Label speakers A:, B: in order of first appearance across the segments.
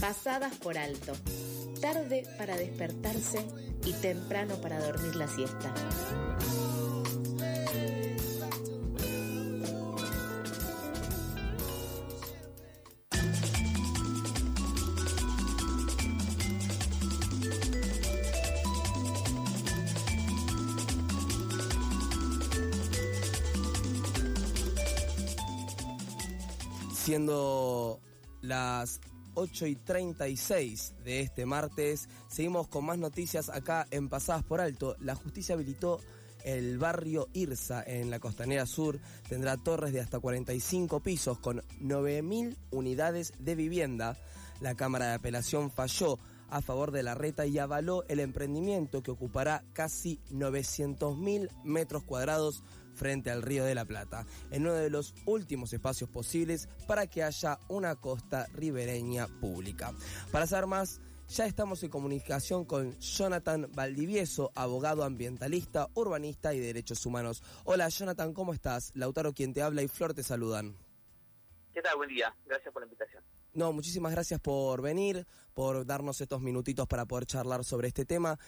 A: pasadas por alto, tarde para despertarse y temprano para dormir la siesta.
B: Siendo las 8 y 36 de este martes, seguimos con más noticias acá en Pasadas por Alto. La justicia habilitó el barrio Irsa en la costanera sur. Tendrá torres de hasta 45 pisos con 9.000 unidades de vivienda. La Cámara de Apelación falló a favor de la reta y avaló el emprendimiento que ocupará casi 900.000 metros cuadrados frente al Río de la Plata, en uno de los últimos espacios posibles para que haya una costa ribereña pública. Para saber más, ya estamos en comunicación con Jonathan Valdivieso, abogado ambientalista, urbanista y derechos humanos. Hola Jonathan, ¿cómo estás? Lautaro quien te habla y Flor te saludan.
C: ¿Qué tal? Buen día. Gracias por la invitación.
B: No, muchísimas gracias por venir, por darnos estos minutitos para poder charlar sobre este tema.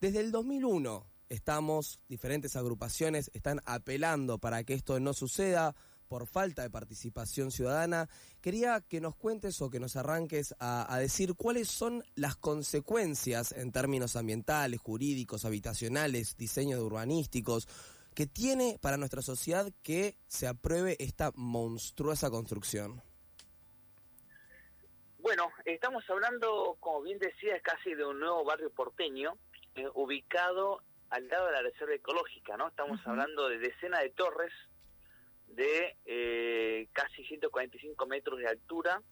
B: Desde el 2001 estamos, diferentes agrupaciones están apelando para que esto no suceda por falta de participación ciudadana. Quería que nos cuentes o que nos arranques a, decir cuáles son las consecuencias en términos ambientales, jurídicos, habitacionales, diseño de urbanísticos, que tiene para nuestra sociedad que se apruebe esta monstruosa construcción.
C: Bueno, estamos hablando, como bien decía, casi de un nuevo barrio porteño, eh, ubicado al lado de la reserva ecológica, ¿no? Estamos hablando de decenas de torres de eh, casi 145 metros de altura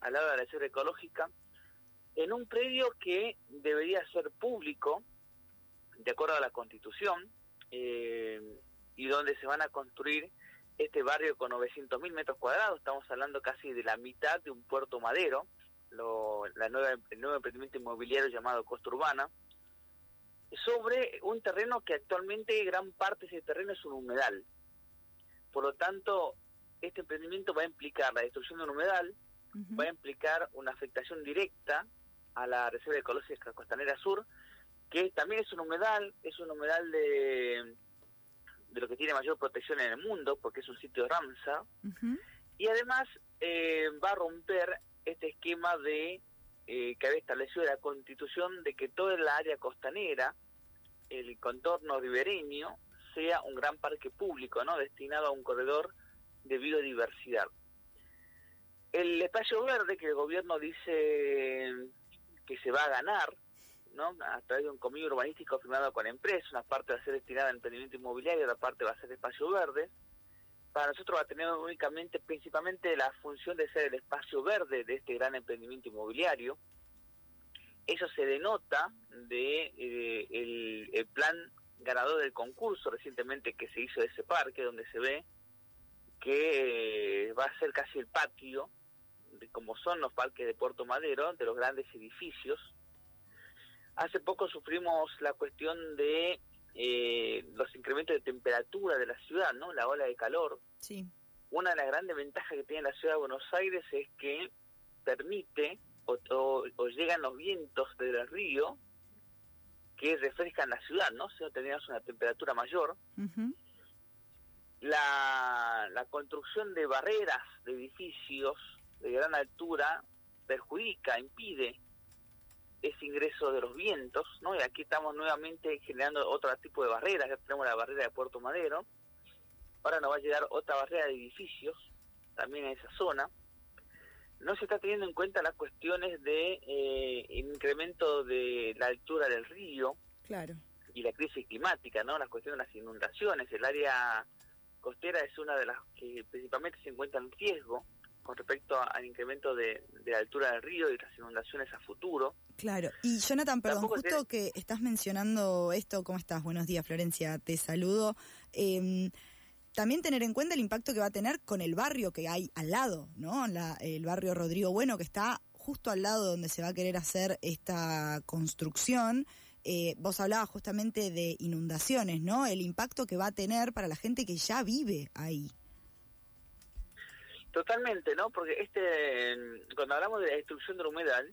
C: al lado de la reserva ecológica, en un predio que debería ser público, de acuerdo a la Constitución, eh, y donde se van a construir este barrio con 900.000 metros cuadrados, estamos hablando casi de la mitad de un puerto madero, lo, la nueva, el nuevo emprendimiento inmobiliario llamado Costa Urbana, sobre un terreno que actualmente gran parte de ese terreno es un humedal. Por lo tanto, este emprendimiento va a implicar la destrucción de un humedal, va a implicar una afectación directa a la Reserva Ecológica Costanera Sur, que también es un humedal, es un humedal de, de lo que tiene mayor protección en el mundo, porque es un sitio de Ramsar, y además eh, va a romper este esquema de eh, que había establecido la Constitución de que toda la área costanera, el contorno ribereño, sea un gran parque público, ¿no? Destinado a un corredor de biodiversidad. El espacio verde que el gobierno dice que se va a ganar, ¿no? A través de un convenio urbanístico firmado con empresas, una parte va a ser destinada al emprendimiento inmobiliario, otra parte va a ser espacio verde para nosotros va a tener únicamente, principalmente la función de ser el espacio verde de este gran emprendimiento inmobiliario. Eso se denota de eh, el, plan ganador del concurso recientemente que se hizo de ese parque, donde se ve que eh, va a ser casi el patio, como son los parques de Puerto Madero, de los grandes edificios. Hace poco sufrimos la cuestión de eh, los incrementos de temperatura de la ciudad, ¿no? La ola de calor.
D: Sí.
C: Una de las grandes ventajas que tiene la ciudad de Buenos Aires es que permite o, llegan los vientos del río que refrescan la ciudad, ¿no? Si no teníamos una temperatura mayor. la, la construcción de barreras de edificios de gran altura perjudica, impide ese ingreso de los vientos, ¿no? Y aquí estamos nuevamente generando otro tipo de barreras, ya tenemos la barrera de Puerto Madero, ahora nos va a llegar otra barrera de edificios, también en esa zona. No se está teniendo en cuenta las cuestiones de eh, incremento de la altura del río
D: claro.
C: y la crisis climática, ¿no? Las cuestiones de las inundaciones. El área costera es una de las que principalmente se encuentra en riesgo con respecto al incremento de, la altura del río y las inundaciones a futuro.
D: Claro, y Jonathan, perdón, justo que estás mencionando esto, ¿cómo estás? Buenos días, Florencia, te saludo. Eh, también tener en cuenta el impacto que va a tener con el barrio que hay al lado, ¿no? el barrio Rodrigo Bueno, que está justo al lado donde se va a querer hacer esta construcción. Eh, vos hablabas justamente de inundaciones, ¿no? El impacto que va a tener para la gente que ya vive ahí.
C: Totalmente, ¿no? Porque este, cuando hablamos de la destrucción del humedal,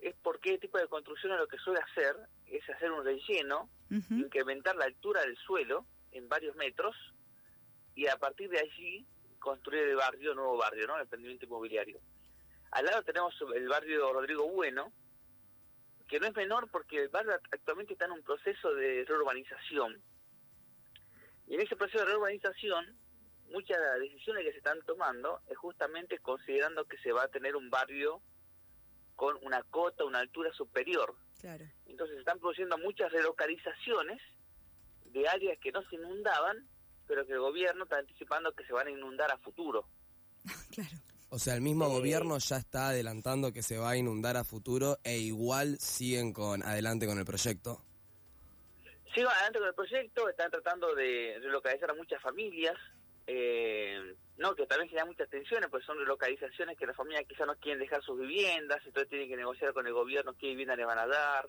C: es porque este tipo de construcciones lo que suele hacer es hacer un relleno, incrementar la altura del suelo en varios metros y a partir de allí construir el barrio, nuevo barrio, ¿no? El emprendimiento inmobiliario. Al lado tenemos el barrio Rodrigo Bueno, que no es menor porque el barrio actualmente está en un proceso de reurbanización. Y en ese proceso de reurbanización, muchas de las decisiones que se están tomando es justamente considerando que se va a tener un barrio con una cota, una altura superior. Claro. Entonces se están produciendo muchas relocalizaciones de áreas que no se inundaban, pero que el gobierno está anticipando que se van a inundar a futuro.
B: claro. O sea, el mismo eh, gobierno ya está adelantando que se va a inundar a futuro e igual siguen con adelante con el proyecto.
C: Siguen adelante con el proyecto, están tratando de relocalizar a muchas familias, eh, no que también genera muchas tensiones, pues son relocalizaciones que las familias quizás no quieren dejar sus viviendas, entonces tienen que negociar con el gobierno qué vivienda le van a dar.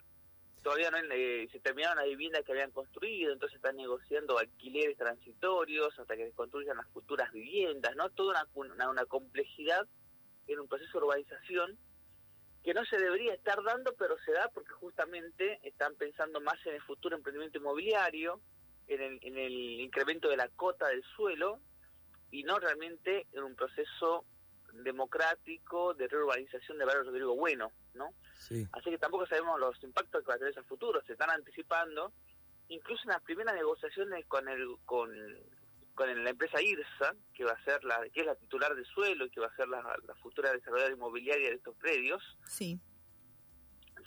C: Todavía no eh, se terminaron las viviendas que habían construido, entonces están negociando alquileres transitorios hasta que se construyan las futuras viviendas, ¿no? Toda una, una, complejidad en un proceso de urbanización que no se debería estar dando, pero se da porque justamente están pensando más en el futuro emprendimiento inmobiliario, en el, en el incremento de la cota del suelo y no realmente en un proceso democrático de reurbanización de barrio Rodrigo Bueno, ¿no? Así que tampoco sabemos los impactos que va a tener ese futuro, se están anticipando, incluso en las primeras negociaciones con el con, con la empresa IRSA, que va a ser la que es la titular de suelo y que va a ser la, la futura desarrolladora inmobiliaria de estos predios, sí.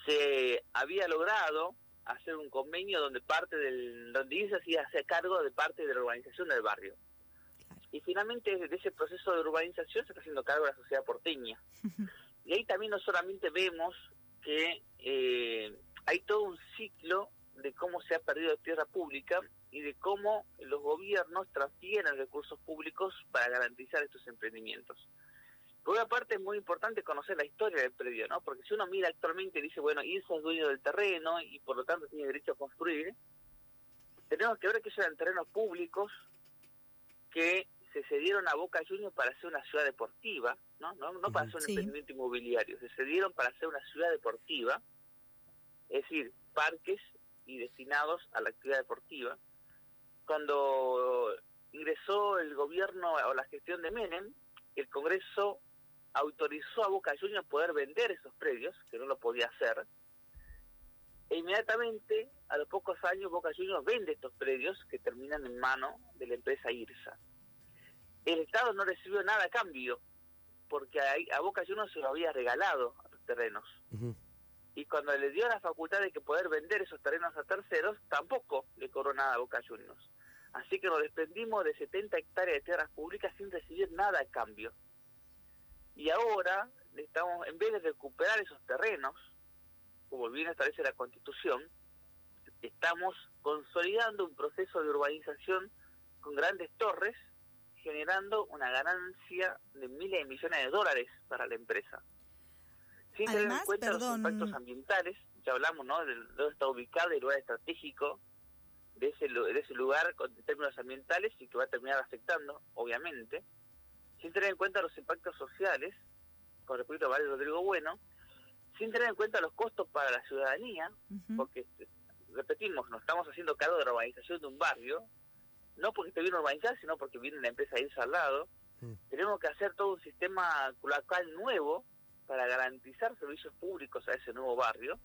C: se había logrado hacer un convenio donde parte del donde IRSA se hace cargo de parte de la urbanización del barrio. Y finalmente de ese proceso de urbanización se está haciendo cargo de la sociedad porteña. y ahí también no solamente vemos que eh, hay todo un ciclo de cómo se ha perdido tierra pública y de cómo los gobiernos transfieren recursos públicos para garantizar estos emprendimientos. Por una parte es muy importante conocer la historia del predio, ¿no? Porque si uno mira actualmente y dice, bueno, IRSA es dueño del terreno y por lo tanto tiene derecho a construir, tenemos que ver que eran terrenos públicos que se cedieron a Boca Juniors para hacer una ciudad deportiva, ¿no? No, no para hacer un emprendimiento inmobiliario, se cedieron para hacer una ciudad deportiva, es decir, parques y destinados a la actividad deportiva. Cuando ingresó el gobierno o la gestión de Menem, el Congreso autorizó a Boca Juniors poder vender esos predios, que no lo podía hacer, e inmediatamente, a los pocos años, Boca Juniors vende estos predios que terminan en mano de la empresa IRSA. El Estado no recibió nada a cambio, porque a, Boca Juniors se lo había regalado a los terrenos. Y cuando le dio la facultad de que poder vender esos terrenos a terceros, tampoco le cobró nada a Boca Juniors. Así que nos desprendimos de 70 hectáreas de tierras públicas sin recibir nada a cambio. Y ahora, estamos en vez de recuperar esos terrenos, como bien establece la Constitución, estamos consolidando un proceso de urbanización con grandes torres, generando una ganancia de miles de millones de dólares para la empresa. Sin tener en cuenta los impactos ambientales, ya hablamos ¿no? de dónde está ubicado el lugar estratégico de ese, de ese lugar en términos ambientales y que va a terminar afectando, obviamente, sin tener en cuenta los impactos sociales, con respecto a Valle Rodrigo Bueno, sin tener en cuenta los costos para la ciudadanía, porque, este, repetimos, nos estamos haciendo cargo de la urbanización de un barrio, no porque esté bien urbanizado, sino porque viene la empresa a irse al lado. Tenemos que hacer todo un sistema cloacal nuevo para garantizar servicios públicos a ese nuevo barrio,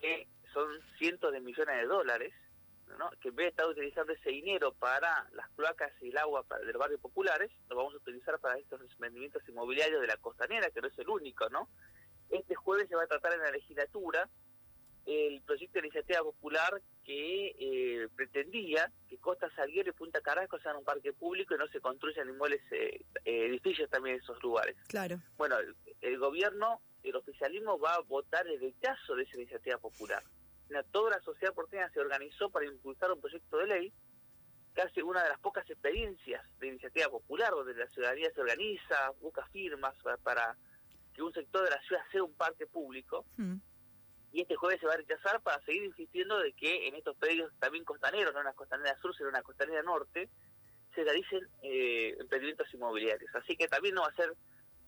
C: que son cientos de millones de dólares, que en vez de estar utilizando ese dinero para las cloacas y el agua para, del barrio populares, lo vamos a utilizar para estos emprendimientos inmobiliarios de la costanera, que no es el único, ¿no? Este jueves se va a tratar en la legislatura el proyecto de iniciativa popular que eh, pretendía que Costa Salguero y Punta Carrasco sean un parque público y no se construyan inmuebles, eh, eh, edificios también en esos lugares.
D: Claro.
C: Bueno, el gobierno, el oficialismo va a votar el rechazo de esa iniciativa popular toda la sociedad porteña se organizó para impulsar un proyecto de ley, casi una de las pocas experiencias de iniciativa popular, donde la ciudadanía se organiza, busca firmas para, que un sector de la ciudad sea un parque público. Mm. Y este jueves se va a rechazar para seguir insistiendo de que en estos predios también costaneros, no en la costanera sur, sino en la costanera norte, se realicen eh, emprendimientos inmobiliarios. Así que también no va a ser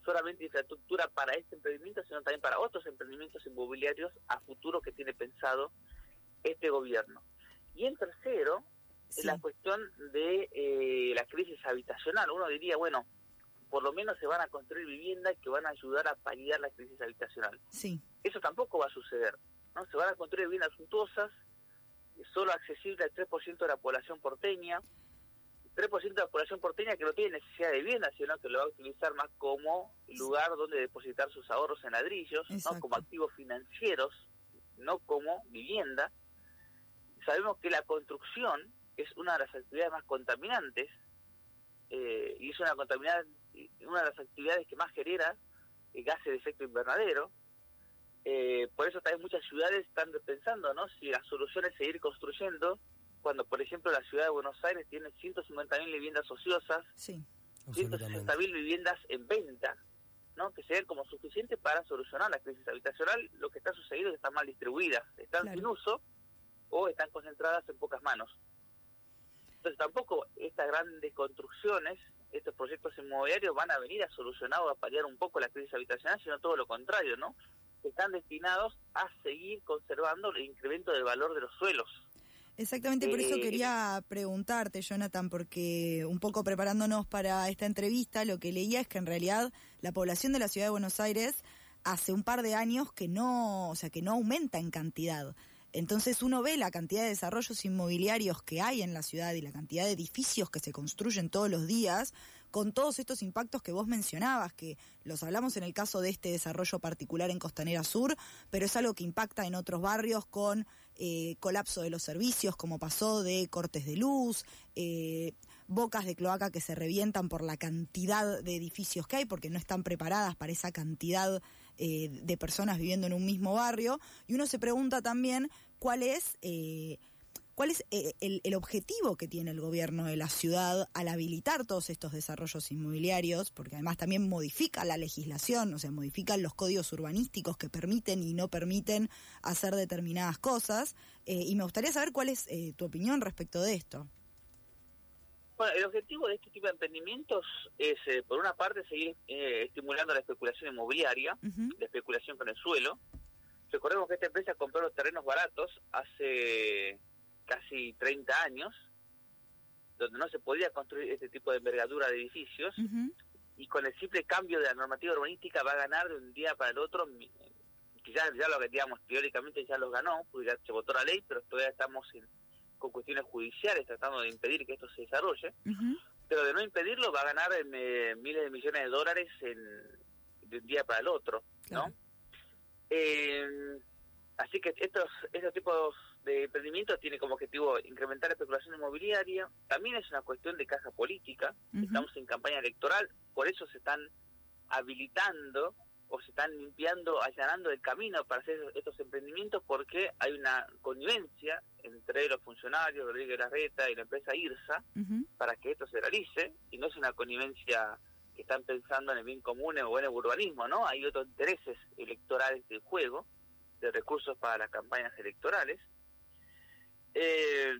C: solamente infraestructura para este emprendimiento, sino también para otros emprendimientos inmobiliarios a futuro que tiene pensado este gobierno. Y en tercero, la cuestión de eh, la crisis habitacional. Uno diría, bueno, por lo menos se van a construir viviendas que van a ayudar a paliar la crisis habitacional.
D: Sí.
C: Eso tampoco va a suceder. ¿no? Se van a construir viviendas suntuosas, solo accesible al 3% de la población porteña, 3% de la población porteña que no tiene necesidad de vivienda, sino que lo va a utilizar más como lugar donde depositar sus ahorros en ladrillos, ¿no? como activos financieros, no como vivienda. Sabemos que la construcción es una de las actividades más contaminantes eh, y es una, una de las actividades que más genera gases de efecto invernadero. Eh, por eso también muchas ciudades están pensando ¿no? si la solución es seguir construyendo, cuando por ejemplo la ciudad de Buenos Aires tiene 150.000 viviendas ociosas,
D: sí.
C: 160.000 viviendas en venta, ¿no? que sean como suficientes para solucionar la crisis habitacional. Lo que está sucediendo es que están mal distribuidas, están sin uso o están concentradas en pocas manos. Entonces tampoco estas grandes construcciones, estos proyectos inmobiliarios van a venir a solucionar o a paliar un poco la crisis habitacional, sino todo lo contrario, ¿no? Están destinados a seguir conservando el incremento del valor de los suelos.
D: Exactamente, por eso eh, quería preguntarte, Jonathan, porque un poco preparándonos para esta entrevista, lo que leía es que en realidad la población de la ciudad de Buenos Aires hace un par de años que no, o sea, que no aumenta en cantidad. Entonces uno ve la cantidad de desarrollos inmobiliarios que hay en la ciudad y la cantidad de edificios que se construyen todos los días, con todos estos impactos que vos mencionabas, que los hablamos en el caso de este desarrollo particular en Costanera Sur, pero es algo que impacta en otros barrios con eh, colapso de los servicios, como pasó de cortes de luz, eh, bocas de cloaca que se revientan por la cantidad de edificios que hay, porque no están preparadas para esa cantidad eh, de personas viviendo en un mismo barrio. Y uno se pregunta también cuál es, cuál es eh, el, objetivo que tiene el gobierno de la ciudad al habilitar todos estos desarrollos inmobiliarios, porque además también modifica la legislación, o sea, modifican los códigos urbanísticos que permiten y no permiten hacer determinadas cosas. Eh, y me gustaría saber cuál es tu opinión respecto de esto.
C: Bueno, el objetivo de este tipo de emprendimientos es, por una parte, seguir estimulando la especulación inmobiliaria, la especulación con el suelo, Recordemos que esta empresa compró los terrenos baratos hace casi 30 años, donde no se podía construir este tipo de envergadura de edificios, y con el simple cambio de la normativa urbanística va a ganar de un día para el otro, quizás ya lo que digamos teóricamente ya los ganó, porque ya se votó la ley, pero todavía estamos con cuestiones judiciales tratando de impedir que esto se desarrolle, pero de no impedirlo va a ganar eh, miles de millones de dólares en, de un día para el otro, ¿no? Eh, así que estos, estos tipos de emprendimientos tienen como objetivo incrementar la especulación inmobiliaria. También es una cuestión de caja política. Estamos en campaña electoral, por eso se están habilitando o se están limpiando, allanando el camino para hacer estos emprendimientos porque hay una connivencia entre los funcionarios, Rodríguez Larreta y la empresa IRSA para que esto se realice y no es una connivencia que están pensando en el bien común o en el urbanismo, ¿no? Hay otros intereses electorales del juego, de recursos para las campañas electorales. Eh,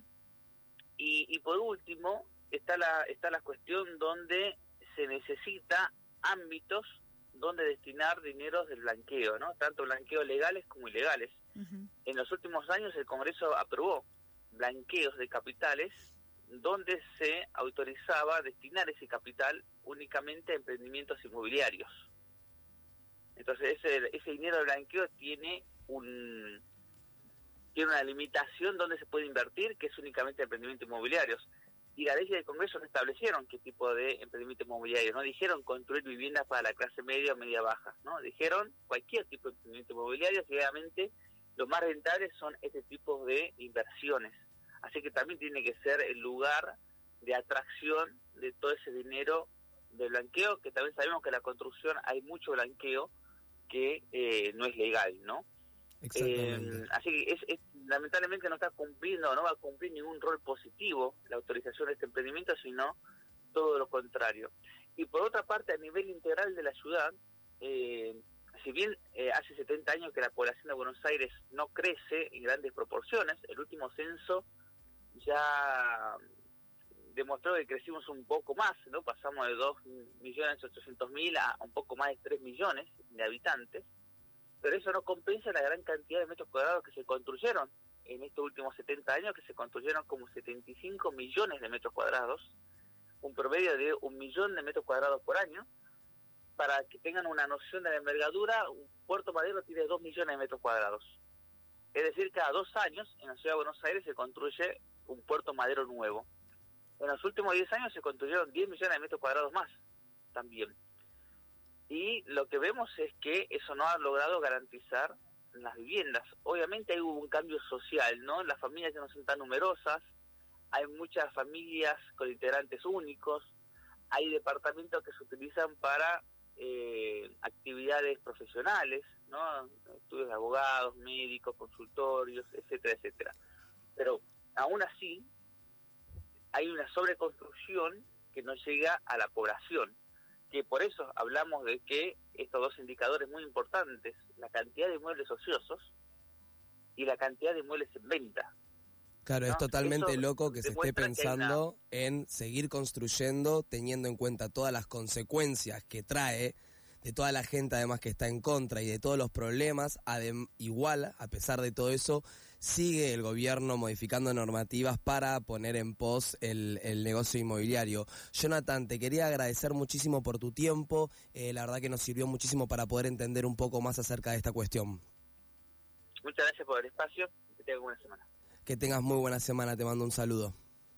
C: y, por último, está la, está la cuestión donde se necesita ámbitos donde destinar dineros del blanqueo, ¿no? Tanto blanqueos legales como ilegales. En los últimos años el Congreso aprobó blanqueos de capitales donde se autorizaba destinar ese capital únicamente a emprendimientos inmobiliarios. Entonces ese, ese dinero de blanqueo tiene un tiene una limitación donde se puede invertir, que es únicamente emprendimientos inmobiliarios. Y la ley del Congreso no establecieron qué tipo de emprendimiento inmobiliario, no dijeron construir viviendas para la clase media o media baja, no dijeron cualquier tipo de emprendimiento inmobiliario, obviamente los más rentables son este tipo de inversiones Así que también tiene que ser el lugar de atracción de todo ese dinero de blanqueo, que también sabemos que en la construcción hay mucho blanqueo que eh, no es legal, ¿no? Eh, así que es, lamentablemente no está cumpliendo, no va a cumplir ningún rol positivo la autorización de este emprendimiento, sino todo lo contrario. Y por otra parte, a nivel integral de la ciudad, eh, si bien hace 70 años que la población de Buenos Aires no crece en grandes proporciones, el último censo ya demostró que crecimos un poco más, ¿no? Pasamos de 2.800.000 a un poco más de 3 millones de habitantes. Pero eso no compensa la gran cantidad de metros cuadrados que se construyeron en estos últimos 70 años, que se construyeron como 75 millones de metros cuadrados, un promedio de un millón de metros cuadrados por año. Para que tengan una noción de la envergadura, un Puerto Madero tiene 2 millones de metros cuadrados. Es decir, cada dos años en la ciudad de Buenos Aires se construye un puerto madero nuevo. En los últimos 10 años se construyeron 10 millones de metros cuadrados más también. Y lo que vemos es que eso no ha logrado garantizar las viviendas. Obviamente hay un cambio social, ¿no? Las familias ya no son tan numerosas, hay muchas familias con integrantes únicos, hay departamentos que se utilizan para eh, actividades profesionales, ¿no? Estudios de abogados, médicos, consultorios, etcétera, etcétera. Pero aún así hay una sobreconstrucción que no llega a la población que por eso hablamos de que estos dos indicadores muy importantes, la cantidad de muebles ociosos y la cantidad de muebles en venta.
B: Claro, es totalmente loco que se esté pensando en seguir construyendo teniendo en cuenta todas las consecuencias que trae de toda la gente además que está en contra y de todos los problemas, igual, a pesar de todo eso, sigue el gobierno modificando normativas para poner en pos el, negocio inmobiliario. Jonathan, te quería agradecer muchísimo por tu tiempo, eh, la verdad que nos sirvió muchísimo para poder entender un poco más acerca de esta cuestión.
C: Muchas gracias por el espacio, que tengas buena semana.
B: Que tengas muy buena semana, te mando un saludo.